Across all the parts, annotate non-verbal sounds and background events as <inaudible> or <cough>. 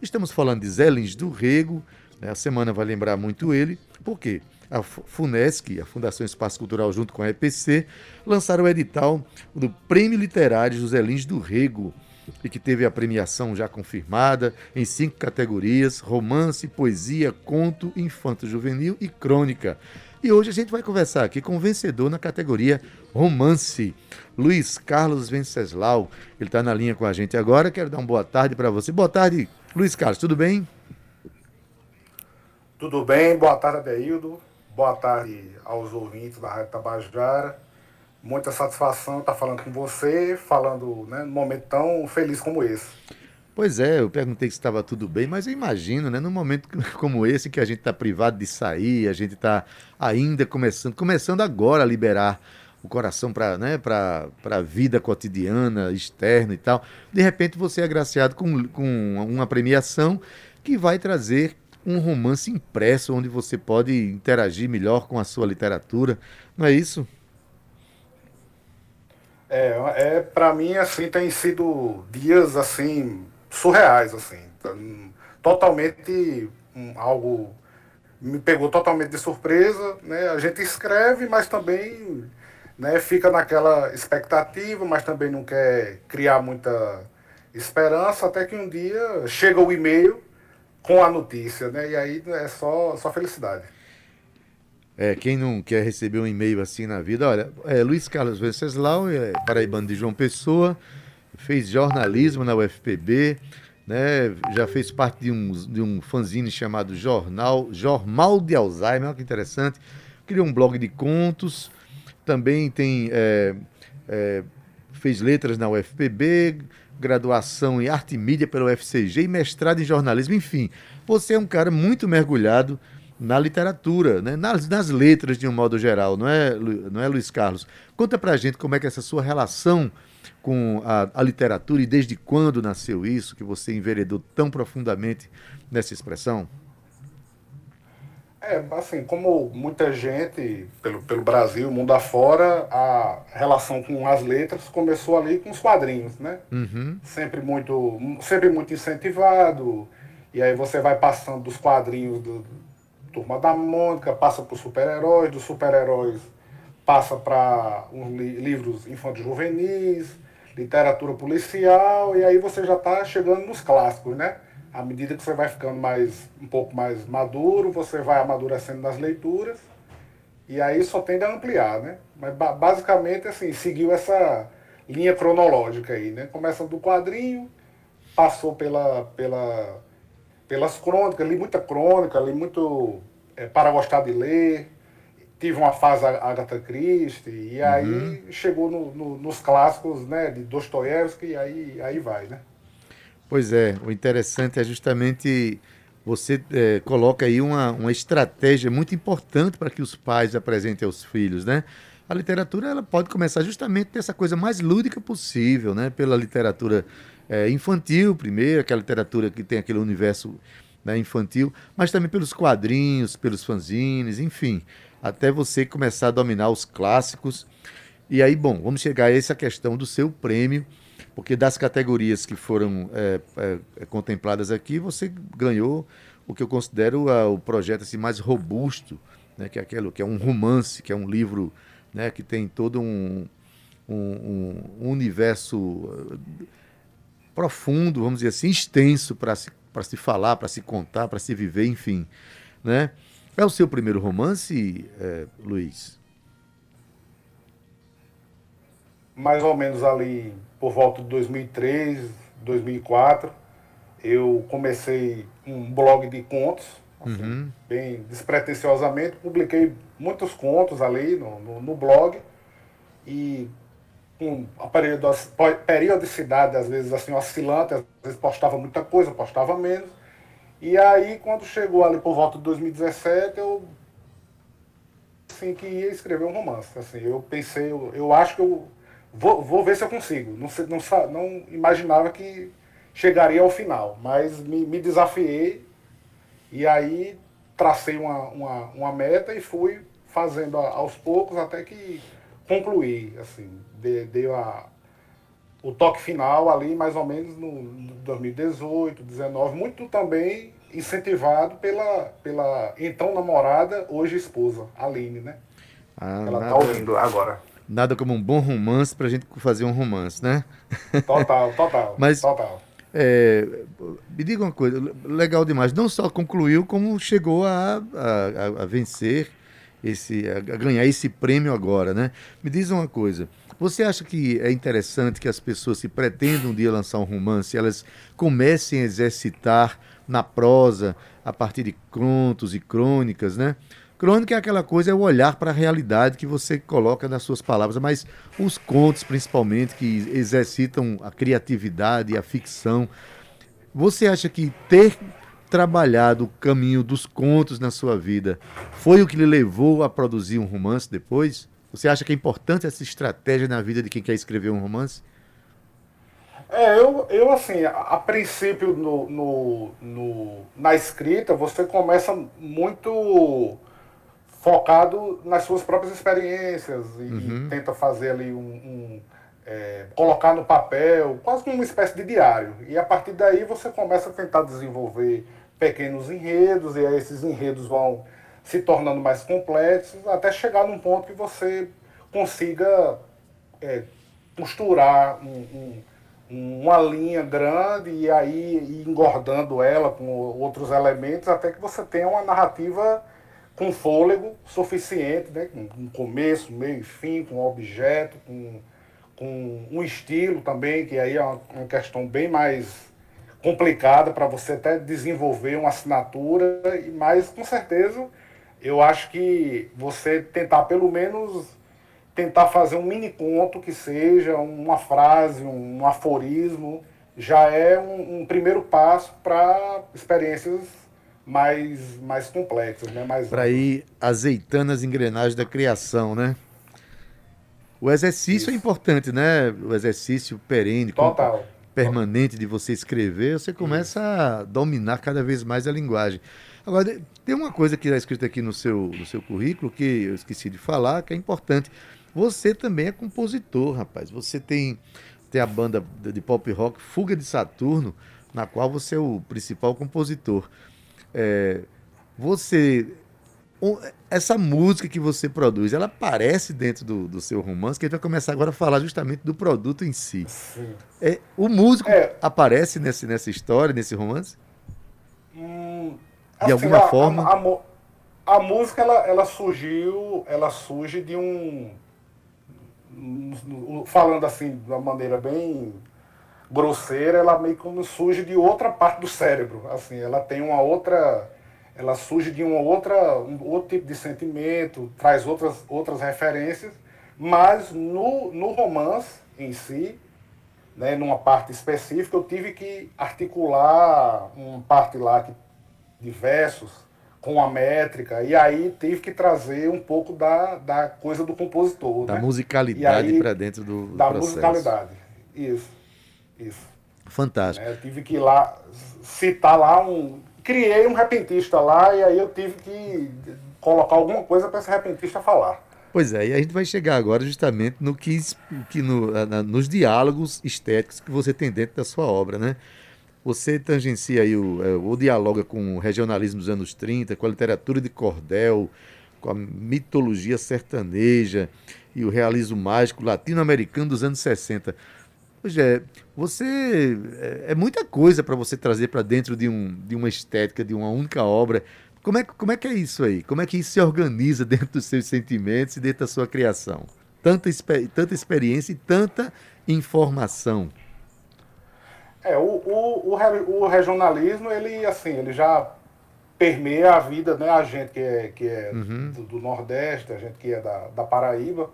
Estamos falando de Zé Lins do Rego, né? a semana vai lembrar muito ele, por quê? a FUNESC, a Fundação Espaço Cultural, junto com a EPC, lançaram o edital do Prêmio Literário José Lins do Rego, e que teve a premiação já confirmada em cinco categorias: romance, poesia, conto, infanto juvenil e crônica. E hoje a gente vai conversar aqui com o vencedor na categoria romance, Luiz Carlos Venceslau. Ele está na linha com a gente agora. Quero dar uma boa tarde para você. Boa tarde, Luiz Carlos, tudo bem? Tudo bem, boa tarde, Adeildo. Boa tarde aos ouvintes da Rádio Tabajara. Muita satisfação estar falando com você, falando né, num momento tão feliz como esse. Pois é, eu perguntei se estava tudo bem, mas eu imagino, né, num momento <laughs> como esse, que a gente está privado de sair, a gente está ainda começando, começando agora a liberar o coração para né, a vida cotidiana, externa e tal. De repente você é agraciado com, com uma premiação que vai trazer um romance impresso onde você pode interagir melhor com a sua literatura, não é isso? É, é para mim assim tem sido dias assim surreais assim, totalmente um, algo me pegou totalmente de surpresa, né? A gente escreve, mas também né, fica naquela expectativa, mas também não quer criar muita esperança, até que um dia chega o e-mail com a notícia, né? E aí é só, só felicidade. É, quem não quer receber um e-mail assim na vida, olha, é, Luiz Carlos Venceslau, é paraibano de João Pessoa, fez jornalismo na UFPB, né, já fez parte de um, de um fanzine chamado Jornal, Jornal de Alzheimer, que interessante, criou um blog de contos, também tem, é, é, fez letras na UFPB, graduação em arte e mídia pela UFCG e mestrado em jornalismo, enfim. Você é um cara muito mergulhado na literatura, né? nas, nas letras de um modo geral, não é, não é, Luiz Carlos? Conta pra gente como é que é essa sua relação com a, a literatura e desde quando nasceu isso, que você enveredou tão profundamente nessa expressão? É, assim, como muita gente pelo, pelo Brasil, mundo afora, a relação com as letras começou ali com os quadrinhos, né? Uhum. Sempre, muito, sempre muito incentivado. E aí você vai passando dos quadrinhos do, do Turma da Mônica, passa para os super-heróis, dos super-heróis passa para uns li livros infantis juvenis, literatura policial, e aí você já está chegando nos clássicos, né? à medida que você vai ficando mais um pouco mais maduro, você vai amadurecendo nas leituras e aí só tende a ampliar, né? Mas basicamente assim, seguiu essa linha cronológica aí, né? Começa do quadrinho, passou pela, pela, pelas crônicas, li muita crônica, li muito é, para gostar de ler, tive uma fase Agatha Christie, e aí uhum. chegou no, no, nos clássicos né, de Dostoiévski, e aí, aí vai, né? Pois é, o interessante é justamente você é, coloca aí uma, uma estratégia muito importante para que os pais apresentem aos filhos, né? A literatura ela pode começar justamente dessa coisa mais lúdica possível, né? Pela literatura é, infantil primeiro, aquela literatura que tem aquele universo né, infantil, mas também pelos quadrinhos, pelos fanzines, enfim, até você começar a dominar os clássicos. E aí, bom, vamos chegar a essa questão do seu prêmio porque das categorias que foram é, é, é, contempladas aqui, você ganhou o que eu considero a, o projeto assim, mais robusto, né, que é aquele que é um romance, que é um livro né, que tem todo um, um, um universo uh, profundo, vamos dizer assim, extenso para se, se falar, para se contar, para se viver, enfim. Né? É o seu primeiro romance, é, Luiz? Mais ou menos ali por volta de 2003, 2004, eu comecei um blog de contos, assim, uhum. bem despretensiosamente, publiquei muitos contos ali no, no, no blog e com a periodicidade, às vezes assim, oscilante, às vezes postava muita coisa, postava menos. E aí, quando chegou ali por volta de 2017, eu assim, que ia escrever um romance. Assim, eu pensei, eu, eu acho que eu Vou, vou ver se eu consigo. Não, não, não imaginava que chegaria ao final, mas me, me desafiei e aí tracei uma, uma, uma, meta e fui fazendo aos poucos até que concluí. Assim, dei a, o toque final ali, mais ou menos no 2018, 2019, muito também incentivado pela, pela então namorada, hoje esposa, Aline, né? Ah, Ela tá nada, tá ouvindo agora. Nada como um bom romance pra gente fazer um romance, né? Total, total. <laughs> Mas, total. É, me diga uma coisa, legal demais. Não só concluiu, como chegou a, a, a vencer, esse, a ganhar esse prêmio agora, né? Me diz uma coisa. Você acha que é interessante que as pessoas, se pretendam um dia lançar um romance, elas comecem a exercitar na prosa, a partir de contos e crônicas, né? Crônica é aquela coisa, é o olhar para a realidade que você coloca nas suas palavras, mas os contos, principalmente, que exercitam a criatividade a ficção. Você acha que ter trabalhado o caminho dos contos na sua vida foi o que lhe levou a produzir um romance depois? Você acha que é importante essa estratégia na vida de quem quer escrever um romance? É, eu, eu assim, a, a princípio no, no, no, na escrita você começa muito focado nas suas próprias experiências e, uhum. e tenta fazer ali um, um é, colocar no papel, quase como uma espécie de diário. E a partir daí você começa a tentar desenvolver pequenos enredos, e aí esses enredos vão se tornando mais complexos, até chegar num ponto que você consiga é, costurar um, um, uma linha grande e aí ir engordando ela com outros elementos, até que você tenha uma narrativa com fôlego suficiente, né? com, começo, meio e fim, com objeto, com, com um estilo também, que aí é uma, uma questão bem mais complicada para você até desenvolver uma assinatura, mas com certeza eu acho que você tentar pelo menos tentar fazer um mini conto que seja uma frase, um aforismo, já é um, um primeiro passo para experiências mais, mais complexas, né? Mais... Para ir azeitando as engrenagens da criação, né? O exercício é Isso. é importante, né? O exercício perene, Total. permanente de você escrever, você começa Isso. a dominar cada vez mais a linguagem. Agora, tem uma coisa que está escrita aqui no seu, no seu currículo que eu esqueci de falar, que é importante. Você também é compositor, rapaz. Você tem, tem a banda de pop rock Fuga de Saturno, na qual você é o principal compositor. É, você. Essa música que você produz, ela aparece dentro do, do seu romance, que a gente vai começar agora a falar justamente do produto em si. Sim. É, o músico é. aparece nesse, nessa história, nesse romance? Hum, assim, de alguma a, forma? A, a, a, música, ela, ela surgiu, ela surge de um, falando assim, de uma maneira bem grosseira, ela meio como surge de outra parte do cérebro. Assim, ela tem uma outra. Ela surge de uma outra, um outro tipo de sentimento, traz outras, outras referências, mas no, no romance em si, né, numa parte específica, eu tive que articular uma parte lá que, de versos com a métrica, e aí tive que trazer um pouco da, da coisa do compositor. Da né? musicalidade para dentro do, da processo. musicalidade, isso. Isso. Fantástico. É, eu tive que ir lá citar lá um. Criei um repentista lá e aí eu tive que colocar alguma coisa para esse repentista falar. Pois é, e a gente vai chegar agora justamente no que, que no, na, nos diálogos estéticos que você tem dentro da sua obra, né? Você tangencia aí o, é, ou dialoga com o regionalismo dos anos 30, com a literatura de cordel, com a mitologia sertaneja e o realismo mágico latino-americano dos anos 60. Pois é, você. É, é muita coisa para você trazer para dentro de, um, de uma estética, de uma única obra. Como é, como é que é isso aí? Como é que isso se organiza <laughs> dentro dos seus sentimentos e dentro da sua criação? Tanta, tanta experiência e tanta informação. É, o, o, o, o regionalismo, ele, assim, ele já permeia a vida, né? A gente que é, que é uhum. do, do, Nordeste, a gente que é da, da Paraíba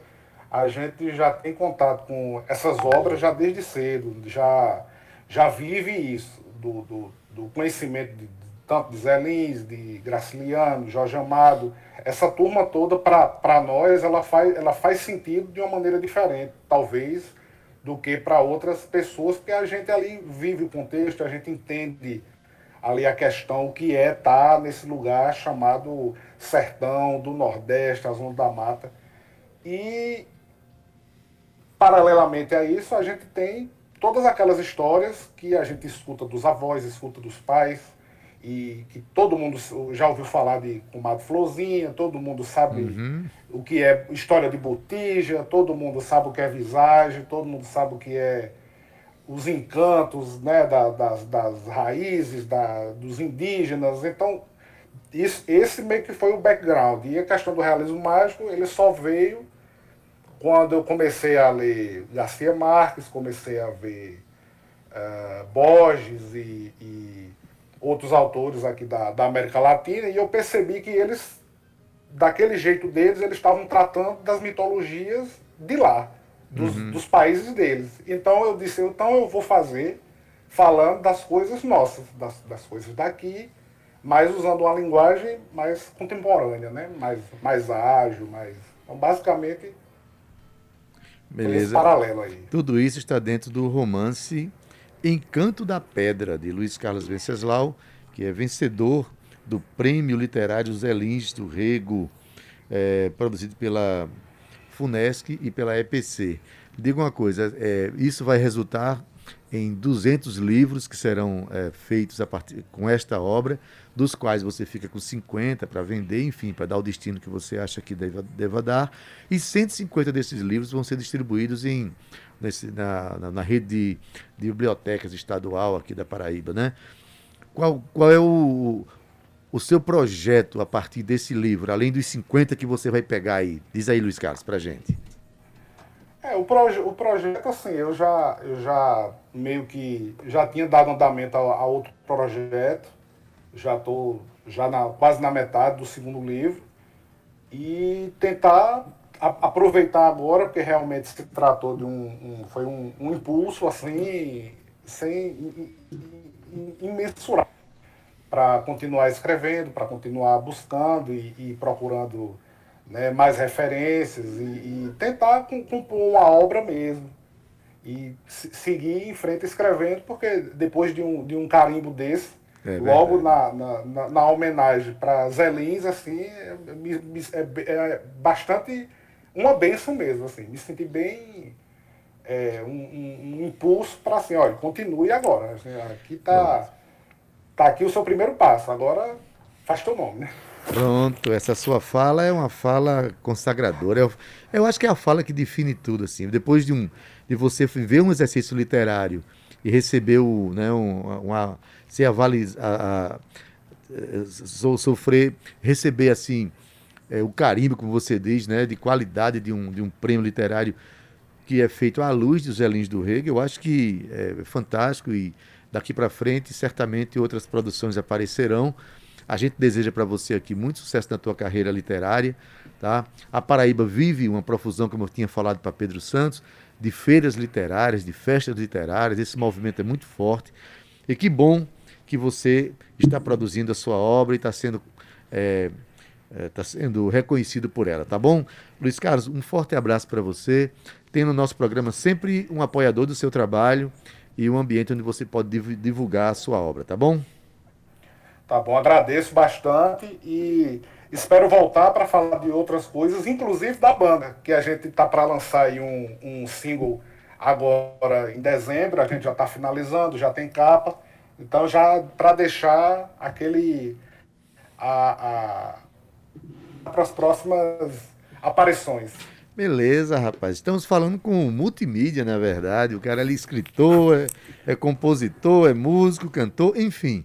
a gente já tem contato com essas obras já desde cedo, já, já vive isso, do, do, do conhecimento de, tanto de Zé Lins, de Graciliano, Jorge Amado. Essa turma toda, para nós, ela faz, ela faz sentido de uma maneira diferente, talvez, do que para outras pessoas, porque a gente ali vive o contexto, a gente entende ali a questão, que é estar tá nesse lugar chamado sertão, do Nordeste, a zona da mata. E paralelamente a isso, a gente tem todas aquelas histórias que a gente escuta dos avós, escuta dos pais, e que todo mundo já ouviu falar de Comadre Florzinha, todo mundo sabe uhum. o que é história de botija, todo mundo sabe o que é visagem, todo mundo sabe o que é os encantos né, da, das, das raízes da, dos indígenas. Então, isso, esse meio que foi o background. E a questão do realismo mágico, ele só veio quando eu comecei a ler Garcia Marques, comecei a ver uh, Borges e, e outros autores aqui da, da América Latina, e eu percebi que eles, daquele jeito deles, eles estavam tratando das mitologias de lá, dos, uhum. dos países deles. Então eu disse, então eu vou fazer falando das coisas nossas, das, das coisas daqui, mas usando uma linguagem mais contemporânea, né? mais, mais ágil, mais. Então, basicamente, Beleza. esse paralelo aí. Tudo isso está dentro do romance Encanto da Pedra, de Luiz Carlos Venceslau, que é vencedor do Prêmio Literário Zé Lins do Rego, é, produzido pela FUNESC e pela EPC. Diga uma coisa, é, isso vai resultar em 200 livros que serão é, feitos a partir, com esta obra, dos quais você fica com 50 para vender, enfim, para dar o destino que você acha que deva, deva dar. E 150 desses livros vão ser distribuídos em, nesse, na, na, na, rede de, de, bibliotecas estadual aqui da Paraíba. Né? Qual, qual é o, o seu projeto a partir desse livro, além dos 50 que você vai pegar aí? Diz aí, Luiz Carlos, para gente. É, o, proje o projeto, assim, eu já, eu já meio que já tinha dado andamento a, a outro projeto, já estou já na, quase na metade do segundo livro, e tentar a, aproveitar agora, porque realmente se tratou de um, um foi um, um, impulso assim, sem imensurável, para continuar escrevendo, para continuar buscando e, e procurando né, mais referências e, e tentar compor uma obra mesmo. E seguir em frente escrevendo, porque depois de um, de um carimbo desse, é logo na, na, na, na, homenagem para Zé Lins, assim, é, é, é, bastante uma benção mesmo, assim, me senti bem é, um, um, um, impulso para assim, olha, continue agora. Assim, aqui tá, tá aqui o seu primeiro passo, agora faz teu nome, né? Pronto, essa sua fala é uma fala consagradora. Eu, eu acho que é a fala que define tudo, assim. Depois de, um, de você ver um exercício literário e receber o, né, um, uma, ser avalizado, sofrer, receber assim é, o carimbo, como você diz, né, de qualidade de um, de um prêmio literário que é feito à luz dos Elins do Rego, eu acho que é fantástico e daqui para frente certamente outras produções aparecerão. A gente deseja para você aqui muito sucesso na tua carreira literária, tá? A Paraíba vive uma profusão, como eu tinha falado para Pedro Santos, de feiras literárias, de festas literárias. Esse movimento é muito forte. E que bom que você está produzindo a sua obra e está sendo é, está sendo reconhecido por ela, tá bom? Luiz Carlos, um forte abraço para você. Tem no nosso programa sempre um apoiador do seu trabalho e um ambiente onde você pode divulgar a sua obra, tá bom? Tá bom, agradeço bastante e espero voltar para falar de outras coisas, inclusive da banda, que a gente tá para lançar aí um, um single agora em dezembro, a gente já está finalizando, já tem capa. Então já para deixar aquele a, a para as próximas aparições. Beleza, rapaz. Estamos falando com multimídia, na verdade. O cara é escritor, é, é compositor, é músico, cantor, enfim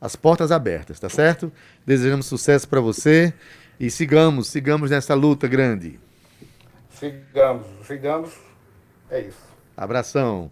as portas abertas, tá certo? Desejamos sucesso para você e sigamos, sigamos nessa luta grande. Sigamos, sigamos. É isso. Abração.